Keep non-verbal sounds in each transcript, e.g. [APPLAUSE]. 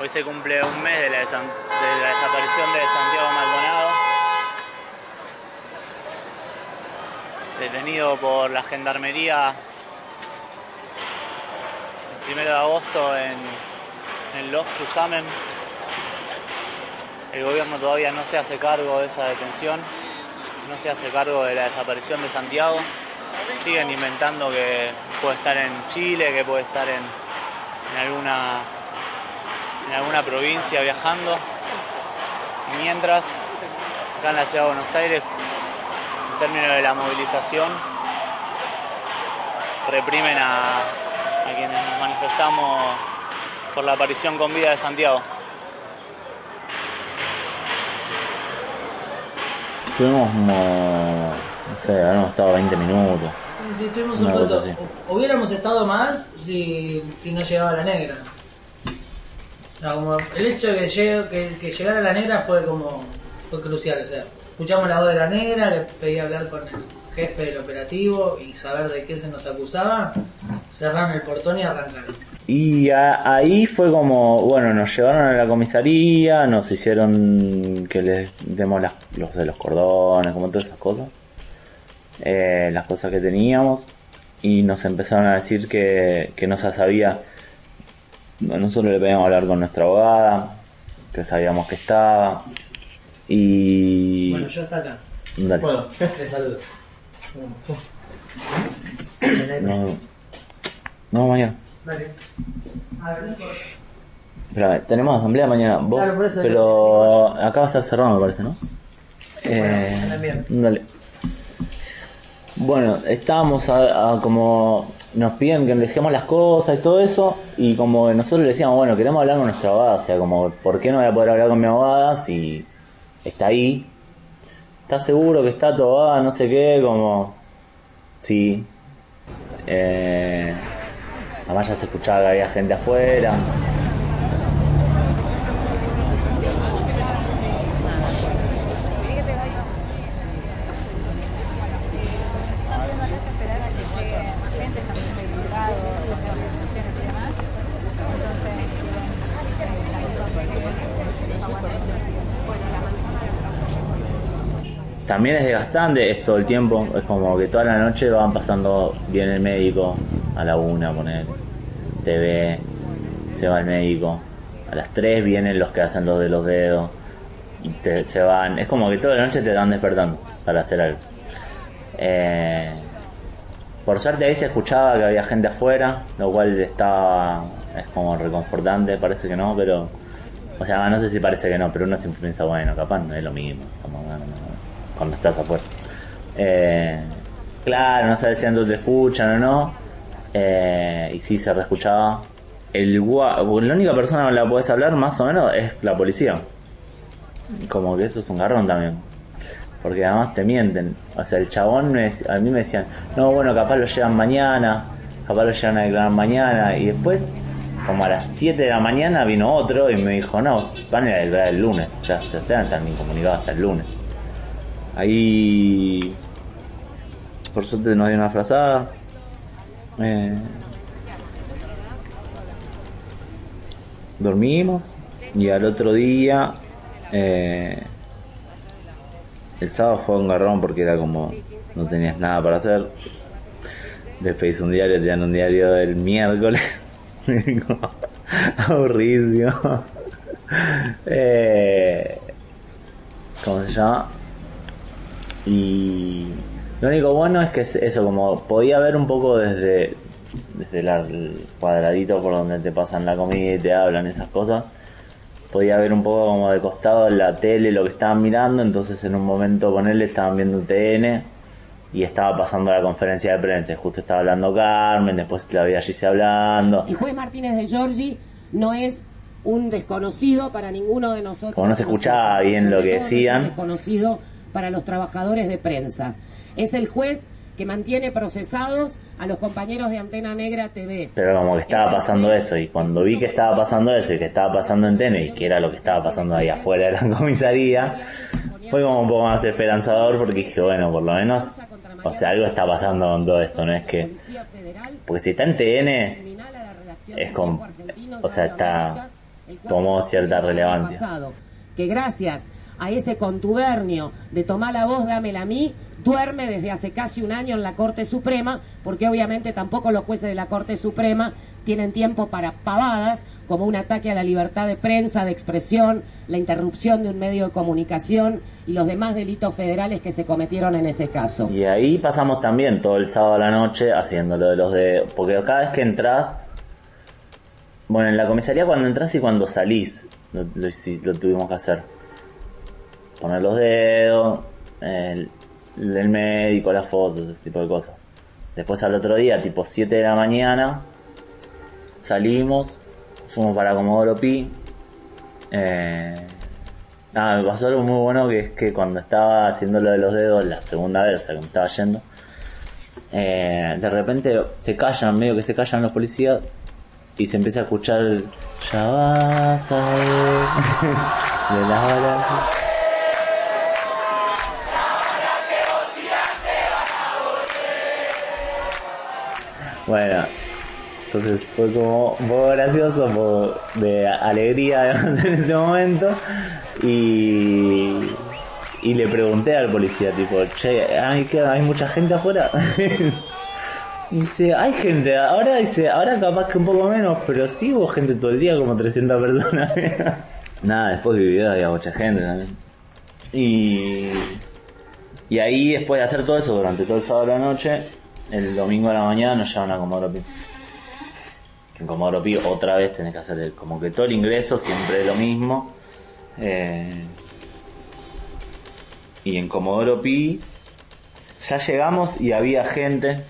Hoy se cumple un mes de la, desa- de la desaparición de Santiago Maldonado. Detenido por la gendarmería el primero de agosto en, en el Loft Susamen. El gobierno todavía no se hace cargo de esa detención, no se hace cargo de la desaparición de Santiago. Siguen inventando que puede estar en Chile, que puede estar en, en alguna en alguna provincia viajando. Mientras, acá en la ciudad de Buenos Aires, en términos de la movilización, reprimen a, a quienes nos manifestamos por la aparición con vida de Santiago. Estuvimos como, no sé, habremos estado 20 minutos. Sí, estuvimos Una un rato. Hubiéramos estado más si, si no llegaba la negra. El hecho de que, llegue- que, que llegara la negra fue como fue crucial. O sea, escuchamos la voz de la negra, le pedí hablar con el jefe del operativo y saber de qué se nos acusaba. Cerraron el portón y arrancaron. Y a- ahí fue como, bueno, nos llevaron a la comisaría, nos hicieron que les demos las, los de los cordones, como todas esas cosas. Eh, las cosas que teníamos. Y nos empezaron a decir que, que no se sabía. Nosotros le pedíamos hablar con nuestra abogada, que sabíamos que estaba. Y... Bueno, yo hasta acá. Dale. Bueno, te saludo. No, no, mañana. Dale. A ver. Espera, tenemos asamblea mañana. Vos, Claro, por eso pero acá va a estar cerrado, me parece, ¿no? Eh, dale. Bueno, estábamos a, a como nos piden que dejemos las cosas y todo eso y como nosotros le decíamos, bueno, queremos hablar con nuestra abogada, o sea, como, ¿por qué no voy a poder hablar con mi abogada si está ahí? ¿Estás seguro que está tu abogada? No sé qué, como, sí. Eh, además ya se escuchaba que había gente afuera. esperar a que llegue más gente, estamos en el juzgado, de organizaciones y demás. Entonces, También es desgastante, es todo el tiempo, es como que toda la noche van pasando, viene el médico a la una, poner TV, se va el médico, a las 3 vienen los que hacen los de los dedos, y te, se van, es como que toda la noche te van despertando para hacer algo. Eh, por suerte ahí se escuchaba que había gente afuera, lo cual estaba, es como reconfortante, parece que no, pero, o sea, no sé si parece que no, pero uno siempre piensa, bueno, capaz no es lo mismo, bueno, no, cuando estás afuera. Eh, claro, no sabes si antes te escuchan o no, eh, y sí se reescuchaba. El gua- la única persona con la que puedes hablar más o menos es la policía. Como que eso es un garrón también. Porque además te mienten. O sea, el chabón me a mí me decían, no, bueno, capaz lo llevan mañana, capaz lo llevan a declarar mañana. Y después, como a las 7 de la mañana, vino otro y me dijo, no, van a declarar el lunes. O sea, se están tan incomunicados hasta el lunes. Ahí, por suerte nos dio una frazada. Eh, dormimos y al otro día eh, el sábado fue un garrón porque era como no tenías nada para hacer hice un diario te un diario del miércoles [LAUGHS] Como aburridísimo [LAUGHS] eh, ¿cómo se llama? Y lo único bueno es que es eso como podía ver un poco desde desde el cuadradito por donde te pasan la comida y te hablan esas cosas podía ver un poco como de costado en la tele lo que estaban mirando, entonces en un momento con él estaban viendo TN y estaba pasando la conferencia de prensa, justo estaba hablando Carmen, después la veía Gise hablando, El juez Martínez de Giorgi no es un desconocido para ninguno de nosotros. Como no se escuchaba bien lo que es un decían. desconocido para los trabajadores de prensa. Es el juez que mantiene procesados a los compañeros de Antena Negra TV. pero como que estaba pasando eso y cuando vi que estaba pasando eso y que estaba pasando en TN y que era lo que estaba pasando ahí afuera de la [LAUGHS] comisaría, fue como un poco más esperanzador porque dije, bueno, por lo menos, o sea, algo está pasando con todo esto, no es que, porque si está en TN, es como, o sea, está, tomó cierta relevancia. que gracias a ese contubernio de tomar la voz, dámela a mí, duerme desde hace casi un año en la Corte Suprema, porque obviamente tampoco los jueces de la Corte Suprema tienen tiempo para pavadas, como un ataque a la libertad de prensa, de expresión, la interrupción de un medio de comunicación y los demás delitos federales que se cometieron en ese caso. Y ahí pasamos también todo el sábado a la noche haciendo lo de los dedos. Porque cada vez que entras. Bueno, en la comisaría cuando entras y cuando salís, lo tuvimos que hacer. Poner los dedos, el, el médico, las fotos, ese tipo de cosas. Después al otro día, tipo 7 de la mañana, salimos, fuimos para Comodoro Pi. Eh, Ah, me pasó algo muy bueno que es que cuando estaba haciendo lo de los dedos la segunda vez, o sea que me estaba yendo, eh, de repente se callan, medio que se callan los policías y se empieza a escuchar el, ya vas a ver de las balas. Bueno, entonces fue como un poco gracioso, un poco de alegría [LAUGHS] en ese momento. Y, y le pregunté al policía, tipo, che, ¿hay, ¿hay mucha gente afuera? [LAUGHS] dice, hay gente, ahora dice, ahora capaz que un poco menos, pero sí hubo gente todo el día, como 300 personas. [LAUGHS] Nada, después de había mucha gente también. Y, y ahí, después de hacer todo eso durante todo el sábado de la noche, el domingo a la mañana nos llevan a Comodoro Pi. En Comodoro Pi otra vez tenés que hacer el- como que todo el ingreso siempre es lo mismo. Eh, y en Comodoro Pi ya llegamos y había gente.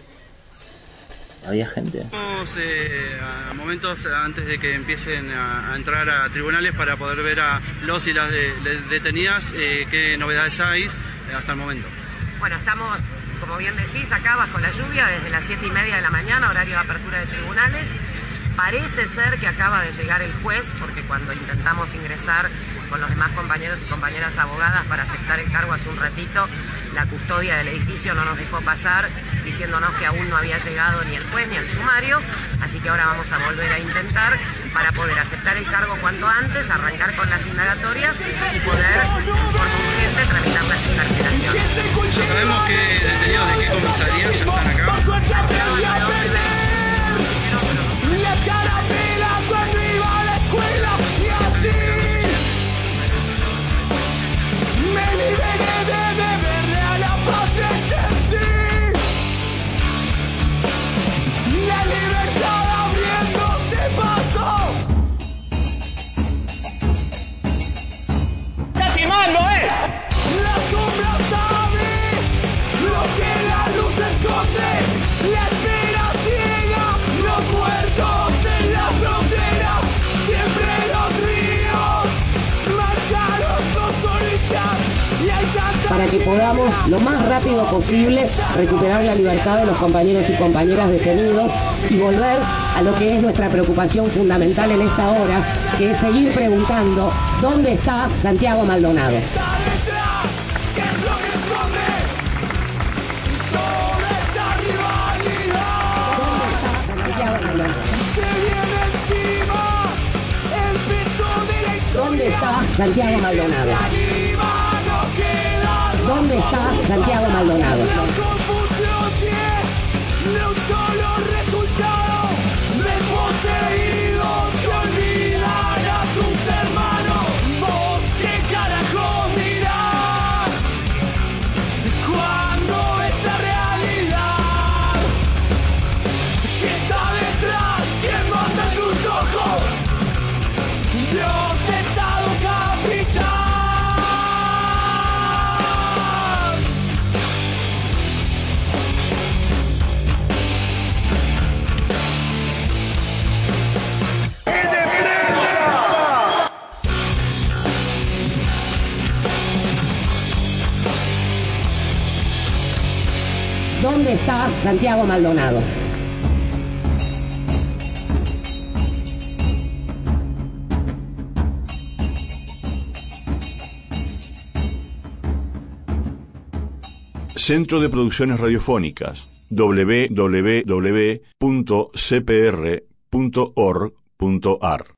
Había gente. Estamos eh, a momentos antes de que empiecen a, a entrar a tribunales para poder ver a los y las de- de- detenidas eh, qué novedades hay hasta el momento. Bueno, estamos, como bien decís, acá bajo la lluvia desde las siete y media de la mañana, horario de apertura de tribunales. Parece ser que acaba de llegar el juez, porque cuando intentamos ingresar con los demás compañeros y compañeras abogadas para aceptar el cargo hace un ratito, la custodia del edificio no nos dejó pasar, diciéndonos que aún no había llegado ni el juez ni el sumario, así que ahora vamos a volver a intentar para poder aceptar el cargo cuanto antes, arrancar con las indagatorias y poder, en forma urgente, tramitar las encarcelaciones. Ya sabemos que detenidos de qué comisaría ya están acá. Podamos lo más rápido posible recuperar la libertad de los compañeros y compañeras detenidos y volver a lo que es nuestra preocupación fundamental en esta hora, que es seguir preguntando dónde está Santiago Maldonado. ¿Dónde está Santiago Maldonado? ¿Dónde está Santiago Maldonado? ¿Dónde está Santiago Maldonado? Centro de Producciones Radiofónicas www.cpr.org.ar